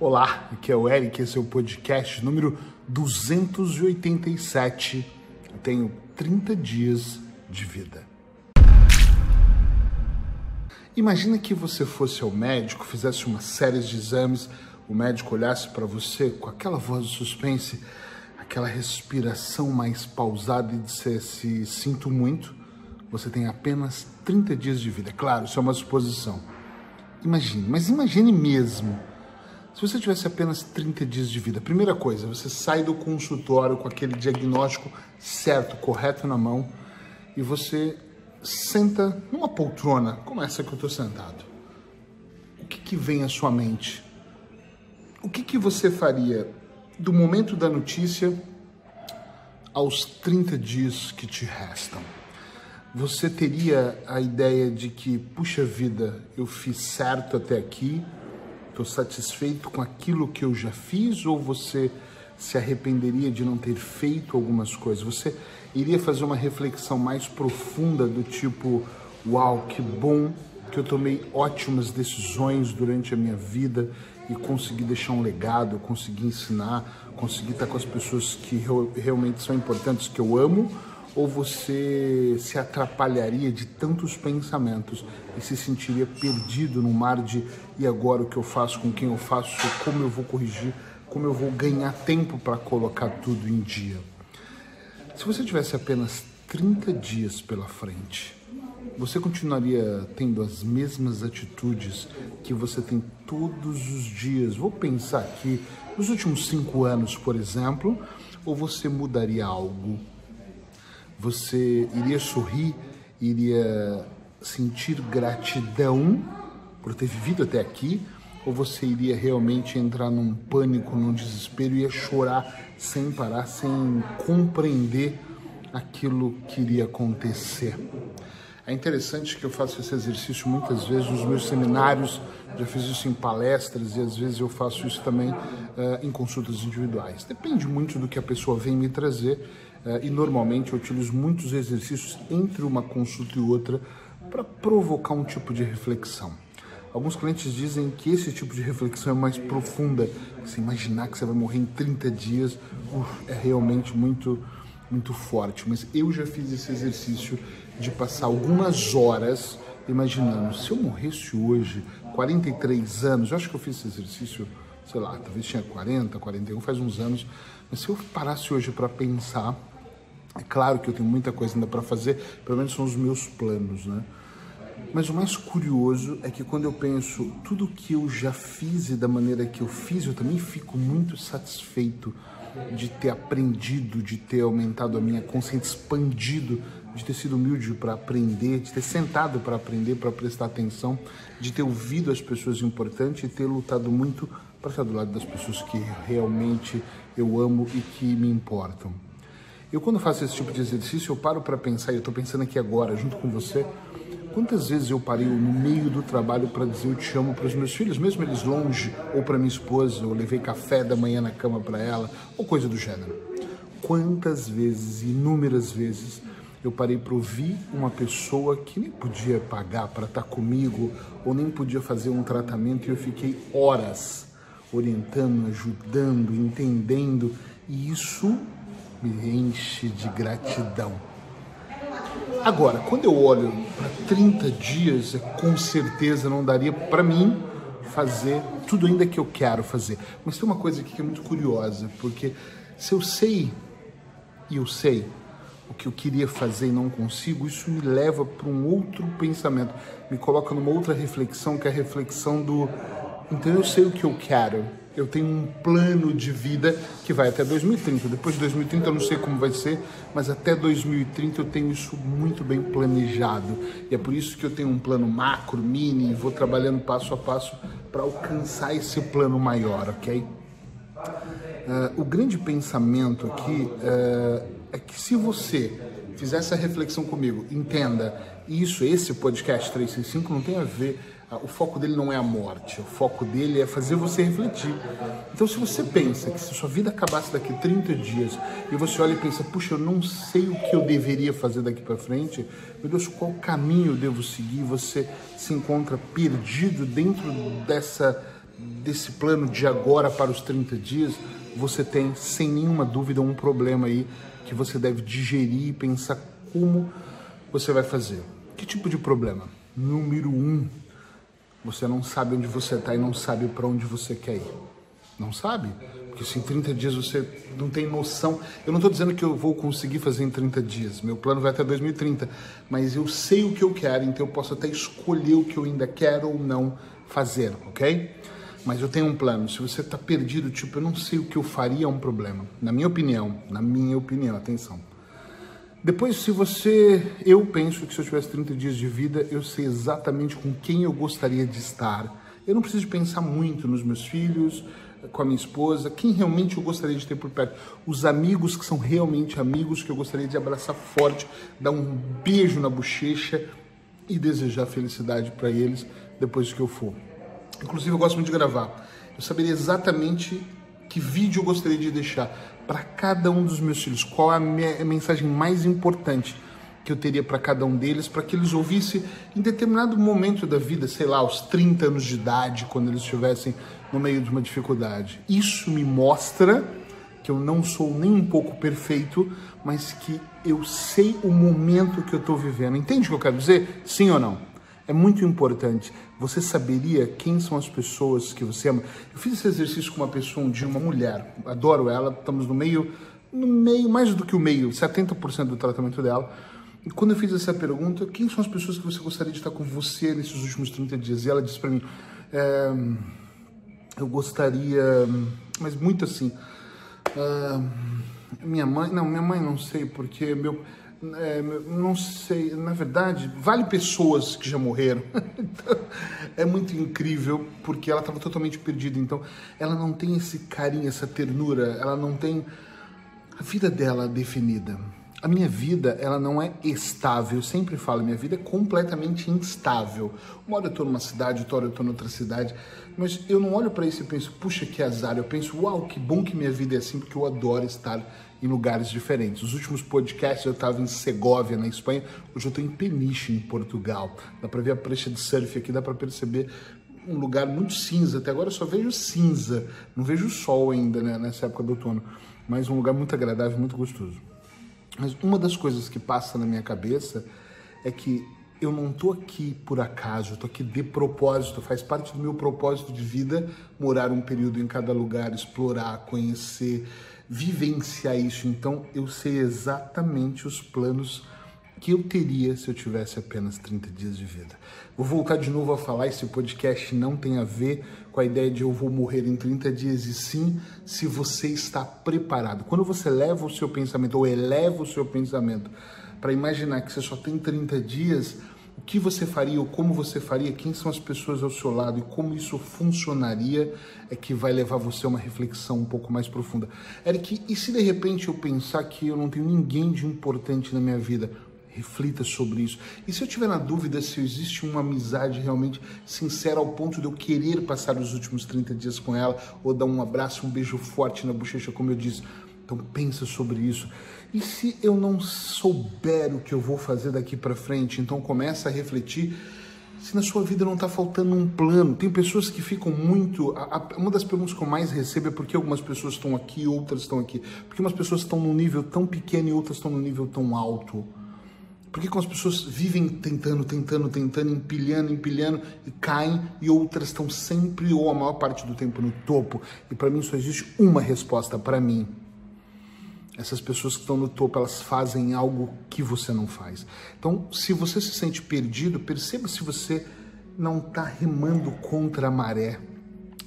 Olá, aqui é o Eric, esse é o podcast número 287. Eu tenho 30 dias de vida. Imagina que você fosse ao médico, fizesse uma série de exames, o médico olhasse para você com aquela voz de suspense, aquela respiração mais pausada e dissesse: Sinto muito, você tem apenas 30 dias de vida. Claro, isso é uma suposição. Imagine, mas imagine mesmo se você tivesse apenas 30 dias de vida, primeira coisa, você sai do consultório com aquele diagnóstico certo, correto na mão, e você senta numa poltrona, como essa que eu estou sentado. O que, que vem à sua mente? O que, que você faria do momento da notícia aos 30 dias que te restam? Você teria a ideia de que, puxa vida, eu fiz certo até aqui, Estou satisfeito com aquilo que eu já fiz ou você se arrependeria de não ter feito algumas coisas? Você iria fazer uma reflexão mais profunda do tipo: uau, que bom que eu tomei ótimas decisões durante a minha vida e consegui deixar um legado, consegui ensinar, consegui estar com as pessoas que realmente são importantes, que eu amo? Ou você se atrapalharia de tantos pensamentos e se sentiria perdido no mar de e agora o que eu faço, com quem eu faço, como eu vou corrigir, como eu vou ganhar tempo para colocar tudo em dia? Se você tivesse apenas 30 dias pela frente, você continuaria tendo as mesmas atitudes que você tem todos os dias? Vou pensar aqui nos últimos cinco anos, por exemplo, ou você mudaria algo? Você iria sorrir, iria sentir gratidão por ter vivido até aqui, ou você iria realmente entrar num pânico, num desespero, ia chorar sem parar, sem compreender aquilo que iria acontecer. É interessante que eu faço esse exercício muitas vezes nos meus seminários, já fiz isso em palestras e às vezes eu faço isso também uh, em consultas individuais. Depende muito do que a pessoa vem me trazer e normalmente eu utilizo muitos exercícios entre uma consulta e outra para provocar um tipo de reflexão. Alguns clientes dizem que esse tipo de reflexão é mais profunda. Você imaginar que você vai morrer em 30 dias uf, é realmente muito muito forte, mas eu já fiz esse exercício de passar algumas horas imaginando, se eu morresse hoje, 43 anos, eu acho que eu fiz esse exercício, sei lá, talvez tinha 40, 41, faz uns anos, mas se eu parasse hoje para pensar, é claro que eu tenho muita coisa ainda para fazer, pelo menos são os meus planos, né? Mas o mais curioso é que quando eu penso tudo que eu já fiz e da maneira que eu fiz, eu também fico muito satisfeito de ter aprendido, de ter aumentado a minha consciência, expandido, de ter sido humilde para aprender, de ter sentado para aprender, para prestar atenção, de ter ouvido as pessoas importantes e ter lutado muito para estar do lado das pessoas que realmente eu amo e que me importam. Eu quando faço esse tipo de exercício, eu paro para pensar, e eu estou pensando aqui agora, junto com você, Quantas vezes eu parei no meio do trabalho para dizer eu te amo para os meus filhos, mesmo eles longe, ou para minha esposa, ou levei café da manhã na cama para ela, ou coisa do gênero. Quantas vezes, inúmeras vezes, eu parei para ouvir uma pessoa que nem podia pagar para estar tá comigo, ou nem podia fazer um tratamento, e eu fiquei horas orientando, ajudando, entendendo, e isso me enche de gratidão. Agora, quando eu olho para 30 dias, com certeza não daria para mim fazer tudo ainda que eu quero fazer. Mas tem uma coisa aqui que é muito curiosa, porque se eu sei e eu sei o que eu queria fazer e não consigo, isso me leva para um outro pensamento, me coloca numa outra reflexão, que é a reflexão do então eu sei o que eu quero eu tenho um plano de vida que vai até 2030. Depois de 2030 eu não sei como vai ser, mas até 2030 eu tenho isso muito bem planejado. E é por isso que eu tenho um plano macro, mini, e vou trabalhando passo a passo para alcançar esse plano maior, ok? Uh, o grande pensamento aqui uh, é que se você fizer essa reflexão comigo, entenda, isso, esse podcast 365 não tem a ver o foco dele não é a morte, o foco dele é fazer você refletir. Então, se você pensa que se sua vida acabasse daqui 30 dias e você olha e pensa, puxa, eu não sei o que eu deveria fazer daqui para frente, meu Deus, qual caminho eu devo seguir? Você se encontra perdido dentro dessa desse plano de agora para os 30 dias, você tem sem nenhuma dúvida um problema aí que você deve digerir e pensar como você vai fazer. Que tipo de problema? Número um, você não sabe onde você está e não sabe para onde você quer ir. Não sabe? Porque se em 30 dias você não tem noção. Eu não estou dizendo que eu vou conseguir fazer em 30 dias. Meu plano vai até 2030. Mas eu sei o que eu quero, então eu posso até escolher o que eu ainda quero ou não fazer, ok? Mas eu tenho um plano. Se você está perdido, tipo, eu não sei o que eu faria, é um problema. Na minha opinião. Na minha opinião, atenção. Depois, se você. Eu penso que se eu tivesse 30 dias de vida, eu sei exatamente com quem eu gostaria de estar. Eu não preciso pensar muito nos meus filhos, com a minha esposa, quem realmente eu gostaria de ter por perto. Os amigos que são realmente amigos, que eu gostaria de abraçar forte, dar um beijo na bochecha e desejar felicidade para eles depois que eu for. Inclusive, eu gosto muito de gravar. Eu saberia exatamente que vídeo eu gostaria de deixar para cada um dos meus filhos, qual é a, minha, a mensagem mais importante que eu teria para cada um deles, para que eles ouvissem em determinado momento da vida, sei lá, aos 30 anos de idade, quando eles estivessem no meio de uma dificuldade. Isso me mostra que eu não sou nem um pouco perfeito, mas que eu sei o momento que eu estou vivendo. Entende o que eu quero dizer? Sim ou não? É muito importante. Você saberia quem são as pessoas que você ama? Eu fiz esse exercício com uma pessoa um dia, uma mulher. Adoro ela. Estamos no meio, no meio, mais do que o meio, 70% do tratamento dela. E quando eu fiz essa pergunta, quem são as pessoas que você gostaria de estar com você nesses últimos 30 dias? E ela disse para mim, é, eu gostaria, mas muito assim, uh, minha mãe, não, minha mãe não sei, porque meu é, não sei, na verdade, vale pessoas que já morreram. Então, é muito incrível porque ela estava totalmente perdida. Então, ela não tem esse carinho, essa ternura, ela não tem a vida dela definida. A minha vida, ela não é estável. Eu sempre falo, minha vida é completamente instável. Uma hora eu estou numa cidade, outra hora eu estou noutra cidade. Mas eu não olho para isso e penso, puxa, que azar. Eu penso, uau, que bom que minha vida é assim, porque eu adoro estar em lugares diferentes. Os últimos podcasts eu estava em Segóvia, na Espanha. Hoje eu estou em Peniche, em Portugal. Dá para ver a prancha de surf aqui, dá para perceber um lugar muito cinza. Até agora eu só vejo cinza, não vejo sol ainda né, nessa época do outono. Mas um lugar muito agradável, muito gostoso. Mas uma das coisas que passa na minha cabeça é que eu não estou aqui por acaso, estou aqui de propósito, faz parte do meu propósito de vida morar um período em cada lugar, explorar, conhecer, vivenciar isso. Então eu sei exatamente os planos que eu teria se eu tivesse apenas 30 dias de vida. Vou voltar de novo a falar, esse podcast não tem a ver com a ideia de eu vou morrer em 30 dias, e sim se você está preparado. Quando você leva o seu pensamento, ou eleva o seu pensamento, para imaginar que você só tem 30 dias, o que você faria ou como você faria, quem são as pessoas ao seu lado e como isso funcionaria, é que vai levar você a uma reflexão um pouco mais profunda. Eric, e se de repente eu pensar que eu não tenho ninguém de importante na minha vida? Reflita sobre isso. E se eu tiver na dúvida se existe uma amizade realmente sincera ao ponto de eu querer passar os últimos 30 dias com ela, ou dar um abraço, um beijo forte na bochecha, como eu disse. Então pensa sobre isso. E se eu não souber o que eu vou fazer daqui para frente, então começa a refletir se na sua vida não está faltando um plano. Tem pessoas que ficam muito. A, a, uma das perguntas que eu mais recebo é por que algumas pessoas estão aqui, outras estão aqui. Porque umas pessoas estão num nível tão pequeno e outras estão num nível tão alto. Por que, as pessoas vivem tentando, tentando, tentando, empilhando, empilhando e caem e outras estão sempre ou a maior parte do tempo no topo? E para mim só existe uma resposta para mim. Essas pessoas que estão no topo, elas fazem algo que você não faz. Então, se você se sente perdido, perceba se você não está remando contra a maré.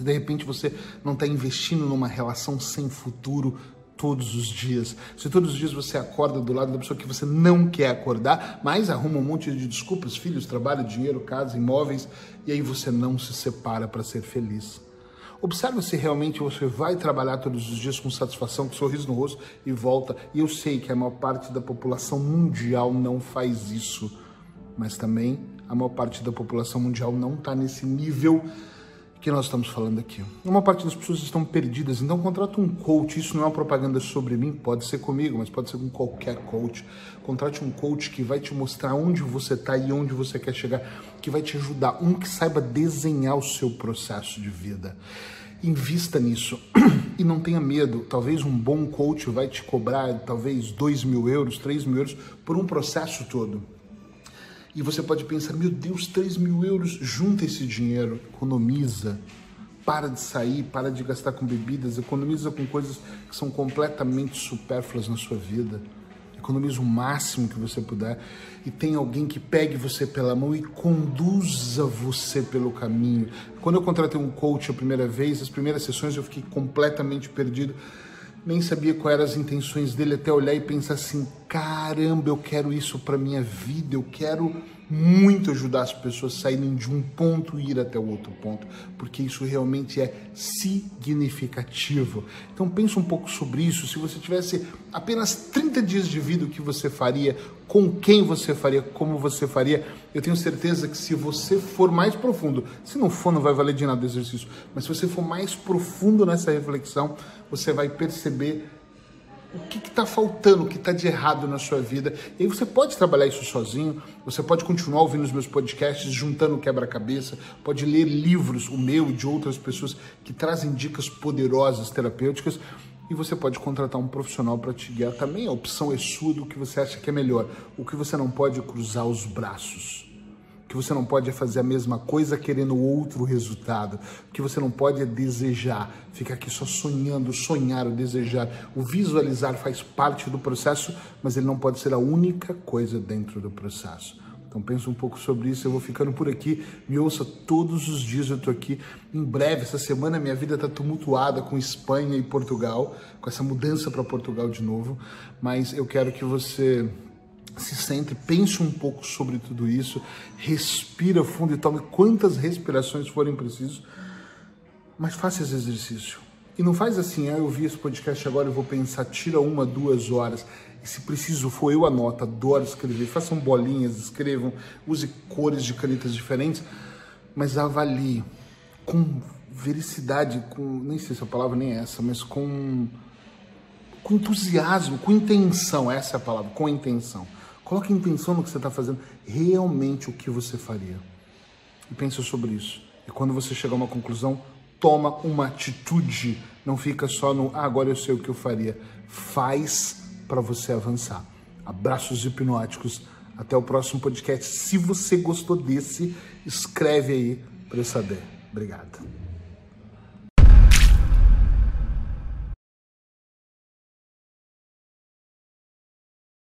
De repente você não está investindo numa relação sem futuro, todos os dias. Se todos os dias você acorda do lado da pessoa que você não quer acordar, mas arruma um monte de desculpas, filhos, trabalho, dinheiro, casa, imóveis, e aí você não se separa para ser feliz. Observe se realmente você vai trabalhar todos os dias com satisfação, com sorriso no rosto e volta. E eu sei que a maior parte da população mundial não faz isso, mas também a maior parte da população mundial não está nesse nível que nós estamos falando aqui. Uma parte das pessoas estão perdidas, então contrata um coach. Isso não é uma propaganda sobre mim, pode ser comigo, mas pode ser com qualquer coach. Contrate um coach que vai te mostrar onde você está e onde você quer chegar. que vai te ajudar, um que saiba desenhar o seu processo de vida. Invista nisso e não tenha medo. Talvez um bom coach vai te cobrar talvez dois mil euros, três mil euros por um processo todo. E você pode pensar, meu Deus, 3 mil euros, junta esse dinheiro, economiza, para de sair, para de gastar com bebidas, economiza com coisas que são completamente supérfluas na sua vida. Economiza o máximo que você puder e tem alguém que pegue você pela mão e conduza você pelo caminho. Quando eu contratei um coach a primeira vez, as primeiras sessões eu fiquei completamente perdido nem sabia quais eram as intenções dele até olhar e pensar assim: caramba, eu quero isso para minha vida, eu quero muito ajudar as pessoas a saírem de um ponto e ir até o outro ponto, porque isso realmente é significativo. Então pense um pouco sobre isso. Se você tivesse apenas 30 dias de vida, o que você faria? Com quem você faria? Como você faria? Eu tenho certeza que se você for mais profundo, se não for, não vai valer de nada o exercício, mas se você for mais profundo nessa reflexão, você vai perceber o que está faltando, o que está de errado na sua vida. E aí você pode trabalhar isso sozinho, você pode continuar ouvindo os meus podcasts, juntando quebra-cabeça, pode ler livros, o meu e de outras pessoas que trazem dicas poderosas terapêuticas. E você pode contratar um profissional para te guiar também. A opção é sua do que você acha que é melhor. O que você não pode é cruzar os braços que você não pode fazer a mesma coisa querendo outro resultado, que você não pode desejar, ficar aqui só sonhando, sonhar, o desejar, o visualizar faz parte do processo, mas ele não pode ser a única coisa dentro do processo. Então pensa um pouco sobre isso, eu vou ficando por aqui, me ouça todos os dias, eu tô aqui. Em breve, essa semana minha vida tá tumultuada com Espanha e Portugal, com essa mudança para Portugal de novo, mas eu quero que você se centre, pense um pouco sobre tudo isso, respira fundo e tome quantas respirações forem precisas, mas faça esse exercício. E não faz assim, ah, eu vi esse podcast agora, eu vou pensar, tira uma, duas horas. E se preciso for, eu anoto, adoro escrever. Façam bolinhas, escrevam, use cores de canetas diferentes, mas avalie com vericidade, com, nem sei se a palavra nem é essa, mas com, com entusiasmo, com intenção, essa é a palavra, com intenção. Coloque intenção no que você está fazendo, realmente o que você faria. E pense sobre isso. E quando você chegar a uma conclusão, toma uma atitude. Não fica só no ah, agora eu sei o que eu faria. Faz para você avançar. Abraços hipnóticos. Até o próximo podcast. Se você gostou desse, escreve aí para eu saber. Obrigado.